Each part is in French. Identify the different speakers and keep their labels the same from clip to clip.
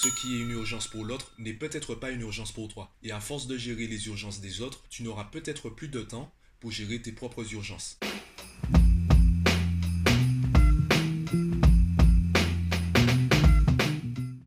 Speaker 1: Ce qui est une urgence pour l'autre n'est peut-être pas une urgence pour toi. Et à force de gérer les urgences des autres, tu n'auras peut-être plus de temps pour gérer tes propres urgences.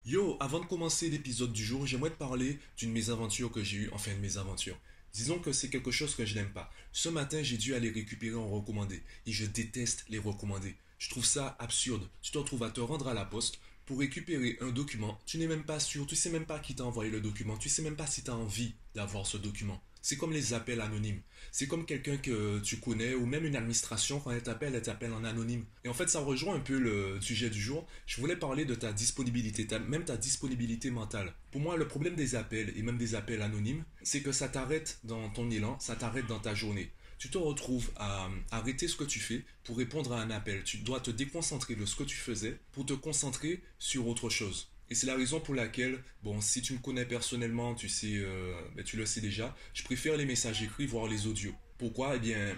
Speaker 1: Yo, avant de commencer l'épisode du jour, j'aimerais te parler d'une mésaventure que j'ai eue, enfin une mésaventure. Disons que c'est quelque chose que je n'aime pas. Ce matin, j'ai dû aller récupérer en recommandé. Et je déteste les recommandés. Je trouve ça absurde. Tu te retrouves à te rendre à la poste pour récupérer un document. Tu n'es même pas sûr, tu sais même pas qui t'a envoyé le document. Tu sais même pas si tu as envie d'avoir ce document. C'est comme les appels anonymes. C'est comme quelqu'un que tu connais ou même une administration, quand elle t'appelle, elle t'appelle en anonyme. Et en fait, ça rejoint un peu le sujet du jour. Je voulais parler de ta disponibilité, même ta disponibilité mentale. Pour moi, le problème des appels et même des appels anonymes, c'est que ça t'arrête dans ton élan, ça t'arrête dans ta journée tu te retrouves à arrêter ce que tu fais pour répondre à un appel. Tu dois te déconcentrer de ce que tu faisais pour te concentrer sur autre chose. Et c'est la raison pour laquelle, bon, si tu me connais personnellement, tu sais, euh, ben, tu le sais déjà, je préfère les messages écrits, voire les audios. Pourquoi? Eh bien,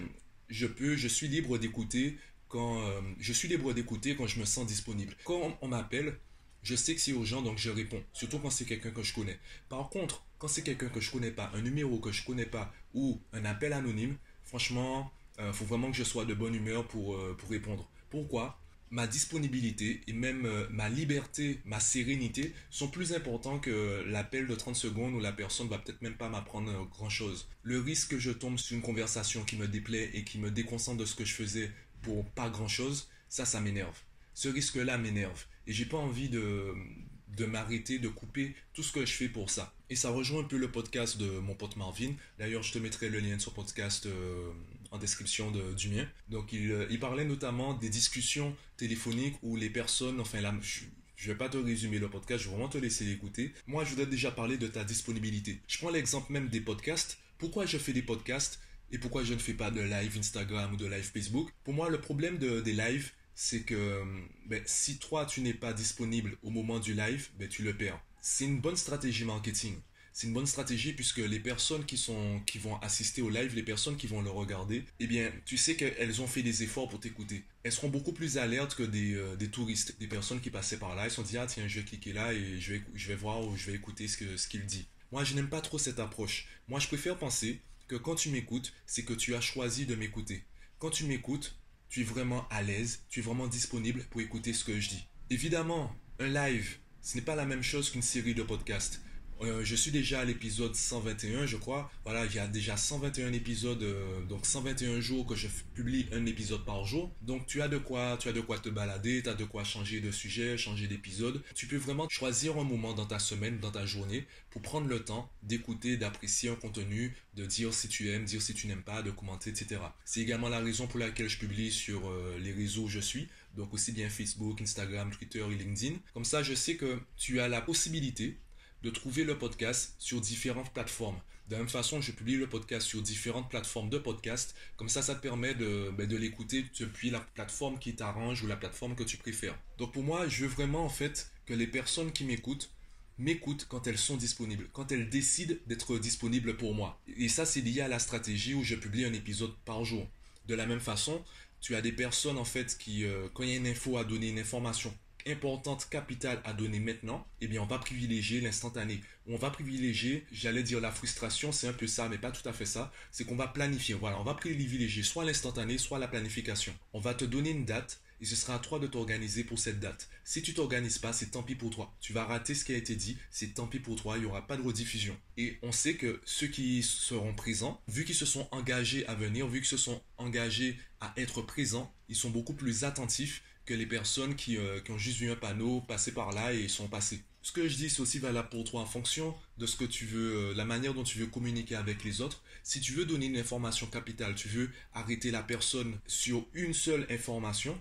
Speaker 1: je peux, je suis libre d'écouter quand, euh, je suis libre d'écouter quand je me sens disponible. Quand on, m'appelle, je sais que c'est urgent, donc je réponds. Surtout quand c'est quelqu'un que je connais. Par contre, quand c'est quelqu'un que je connais pas, un numéro que je connais pas ou un appel anonyme, franchement, il euh, faut vraiment que je sois de bonne humeur pour, pour répondre. Pourquoi? Ma disponibilité et même euh, ma liberté, ma sérénité sont plus importants que l'appel de 30 secondes où la personne va peut-être même pas m'apprendre euh, grand-chose. Le risque que je tombe sur une conversation qui me déplaît et qui me déconcentre de ce que je faisais pour pas grand-chose, ça, ça m'énerve. Ce risque-là m'énerve. Et j'ai pas envie de, de m'arrêter, de couper tout ce que je fais pour ça. Et ça rejoint un peu le podcast de mon pote Marvin. D'ailleurs, je te mettrai le lien de son podcast euh, en description du mien. Donc, euh, il, parlait notamment des discussions téléphoniques où les personnes, enfin là, je, ne vais pas te résumer le podcast, je vais vraiment te laisser l'écouter. Moi, je voudrais déjà parler de ta disponibilité. Je prends l'exemple même des podcasts. Pourquoi je fais des podcasts et pourquoi je ne fais pas de live Instagram ou de live Facebook? Pour moi, le problème des lives, c'est que ben, si toi tu n'es pas disponible au moment du live, ben, tu le perds. C'est une bonne stratégie marketing. C'est une bonne stratégie puisque les personnes qui, sont, qui vont assister au live, les personnes qui vont le regarder, eh bien, tu sais qu'elles ont fait des efforts pour t'écouter. Elles seront beaucoup plus alertes que des, euh, des, touristes, des personnes qui passaient par là. Elles se sont dit, ah tiens, je vais cliquer là et je vais, je vais voir ou je vais écouter ce qu'il ce qu'il dit. Moi, je n'aime pas trop cette approche. Moi, je préfère penser que quand tu m'écoutes, c'est que tu as choisi de m'écouter. Quand tu m'écoutes, tu es vraiment à l'aise, tu es vraiment disponible pour écouter ce que je dis. Évidemment, un live, ce n'est pas la même chose qu'une série de podcasts. Euh, je suis déjà à l'épisode 121, je crois. Voilà, il y a déjà 121 épisodes, euh, donc 121 jours que je publie un épisode par jour. Donc tu as de quoi, tu as de quoi te balader, tu as de quoi changer de sujet, changer d'épisode. Tu peux vraiment choisir un moment dans ta semaine, dans ta journée, pour prendre le temps d'écouter, d'apprécier un contenu, de dire si tu aimes, dire si tu n'aimes pas, de commenter, etc. C'est également la raison pour laquelle je publie sur euh, les réseaux où je suis donc aussi bien Facebook, Instagram, Twitter et LinkedIn. Comme ça, je sais que tu as la possibilité de trouver le podcast sur différentes plateformes. De la même façon, je publie le podcast sur différentes plateformes de podcast. Comme ça, ça te permet de, ben, de l'écouter depuis la plateforme qui t'arrange ou la plateforme que tu préfères. Donc pour moi, je veux vraiment en fait que les personnes qui m'écoutent m'écoutent quand elles sont disponibles, quand elles décident d'être disponibles pour moi. Et ça, c'est lié à la stratégie où je publie un épisode par jour. De la même façon, tu as des personnes en fait qui, euh, quand il y a une info à donner, une information importante, capitale à donner maintenant, eh bien, on va privilégier l'instantané. On va privilégier, j'allais dire la frustration, c'est un peu ça, mais pas tout à fait ça. C'est qu'on va planifier. Voilà, on va privilégier soit l'instantané, soit la planification. On va te donner une date et ce sera à toi de t'organiser pour cette date. Si tu t'organises pas, c'est tant pis pour toi. Tu vas rater ce qui a été dit, c'est tant pis pour toi, il n'y aura pas de rediffusion. Et on sait que ceux qui seront présents, vu qu'ils se sont engagés à venir, vu qu'ils se sont engagés à être présents, ils sont beaucoup plus attentifs que les personnes euh, qui, ont juste vu un panneau passer par là et sont passés. Ce que je dis, c'est aussi valable pour toi en fonction de ce que tu veux, euh, la manière dont tu veux communiquer avec les autres. Si tu veux donner une information capitale, tu veux arrêter la personne sur une seule information,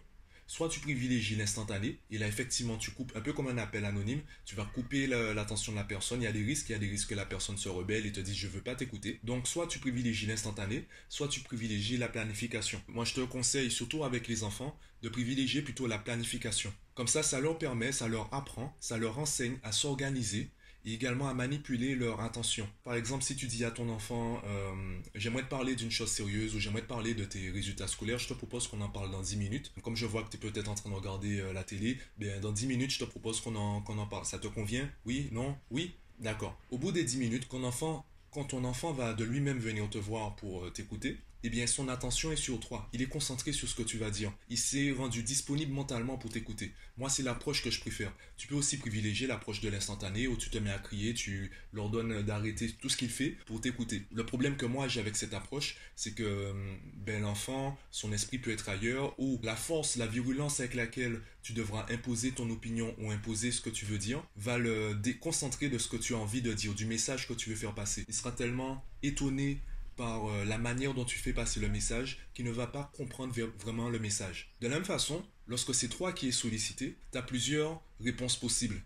Speaker 1: soit tu privilégies l'instantané, et là effectivement tu coupes, un peu comme un appel anonyme, tu vas couper l'attention de la personne, il y a des risques, il y a des risques que la personne se rebelle et te dise je veux pas t'écouter. Donc soit tu privilégies l'instantané, soit tu privilégies la planification. Moi je te conseille, surtout avec les enfants, de privilégier plutôt la planification. Comme ça, ça leur permet, ça leur apprend, ça leur enseigne à s'organiser également à manipuler leur intention. Par exemple, si tu dis à ton enfant euh, j'aimerais te parler d'une chose sérieuse ou j'aimerais te parler de tes résultats scolaires, je te propose qu'on en parle dans 10 minutes. Comme je vois que tu es peut-être en train de regarder euh, la télé, bien, dans 10 minutes, je te propose qu'on en, qu'on en parle. Ça te convient? Oui? Non? Oui? D'accord. Au bout des 10 minutes, quand ton enfant va de lui-même venir te voir pour euh, t'écouter, eh bien son attention est sur toi. Il est concentré sur ce que tu vas dire. Il s'est rendu disponible mentalement pour t'écouter. Moi, c'est l'approche que je préfère. Tu peux aussi privilégier l'approche de l'instantané où tu te mets à crier, tu leur donnes d'arrêter tout ce qu'il fait pour t'écouter. Le problème que moi j'ai avec cette approche, c'est que hum, ben, l'enfant, son esprit peut être ailleurs ou la force, la virulence avec laquelle tu devras imposer ton opinion ou imposer ce que tu veux dire va le déconcentrer de ce que tu as envie de dire, du message que tu veux faire passer. Il sera tellement étonné par euh, la manière dont tu fais passer le message qui ne va pas comprendre vraiment le message. De la même façon, lorsque c'est toi qui es sollicité, tu as plusieurs réponses possibles.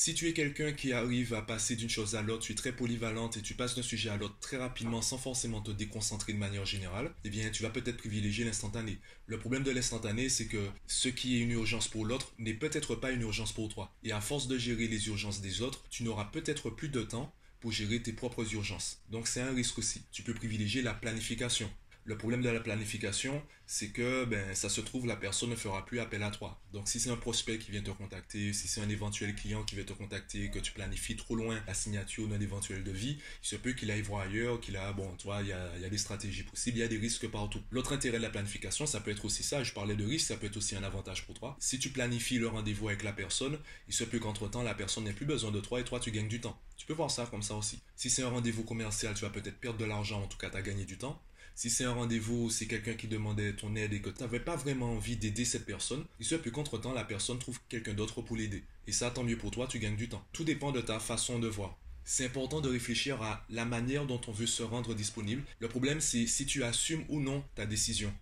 Speaker 1: Si tu es quelqu'un qui arrive à passer d'une chose à l'autre, tu es très polyvalente et tu passes d'un sujet à l'autre très rapidement sans forcément te déconcentrer de manière générale, eh bien tu vas peut-être privilégier l'instantané. Le problème de l'instantané, c'est que ce qui est une urgence pour l'autre n'est peut-être pas une urgence pour toi. Et à force de gérer les urgences des autres, tu n'auras peut-être plus de temps pour gérer tes propres urgences. Donc c'est un risque aussi. Tu peux privilégier la planification. Le problème de la planification, c'est que ben, ça se trouve, la personne ne fera plus appel à toi. Donc si c'est un prospect qui vient te contacter, si c'est un éventuel client qui vient te contacter, que tu planifies trop loin la signature d'un éventuel devis, il se peut qu'il aille voir ailleurs, qu'il a, bon, toi, il y a, y a des stratégies possibles, il y a des risques partout. L'autre intérêt de la planification, ça peut être aussi ça, je parlais de risque, ça peut être aussi un avantage pour toi. Si tu planifies le rendez-vous avec la personne, il se peut qu'entre-temps, la personne n'ait plus besoin de toi et toi, tu gagnes du temps. Tu peux voir ça comme ça aussi. Si c'est un rendez-vous commercial, tu vas peut-être perdre de l'argent, en tout cas, tu as gagné du temps. Si c'est un rendez-vous, c'est quelqu'un qui demandait ton aide et que tu n'avais pas vraiment envie d'aider cette personne, il se peut qu'entre-temps, la personne trouve quelqu'un d'autre pour l'aider. Et ça, tant mieux pour toi, tu gagnes du temps. Tout dépend de ta façon de voir. C'est important de réfléchir à la manière dont on veut se rendre disponible. Le problème, c'est si tu assumes ou non ta décision.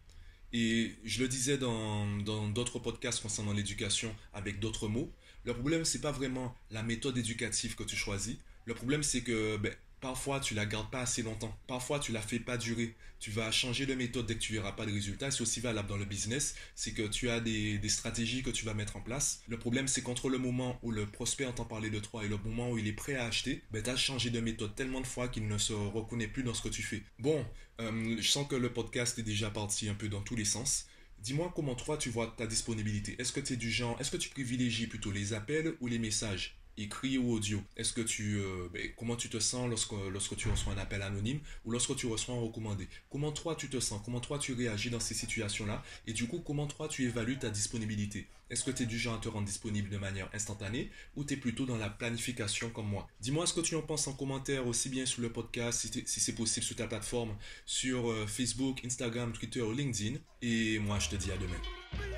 Speaker 1: Et je le disais dans d'autres podcasts concernant l'éducation avec d'autres mots, le problème, c'est pas vraiment la méthode éducative que tu choisis. Le problème, c'est que ben, Parfois, tu la gardes pas assez longtemps. Parfois, tu la fais pas durer. Tu vas changer de méthode dès que tu verras pas de résultats. C'est aussi valable dans le business. C'est que tu as des, stratégies que tu vas mettre en place. Le problème, c'est qu'entre le moment où le prospect entend parler de toi et le moment où il est prêt à acheter, ben, tu as changé de méthode tellement de fois qu'il ne se reconnaît plus dans ce que tu fais. Bon, euh, je sens que le podcast est déjà parti un peu dans tous les sens. Dis-moi comment toi tu vois ta disponibilité. Est-ce que tu es du genre, est-ce que tu privilégies plutôt les appels ou les messages? Écrit ou audio. Est-ce que tu euh, ben, comment tu te sens lorsque lorsque tu reçois un appel anonyme ou lorsque tu reçois un recommandé? Comment toi tu te sens? Comment toi tu réagis dans ces situations-là? Et du coup, comment toi tu évalues ta disponibilité? Est-ce que tu es du genre à te rendre disponible de manière instantanée ou tu es plutôt dans la planification comme moi? Dis-moi ce que tu en penses en commentaire aussi bien sur le podcast si, c'est possible sur ta plateforme sur euh, Facebook, Instagram, Twitter ou LinkedIn? Et moi je te dis à demain.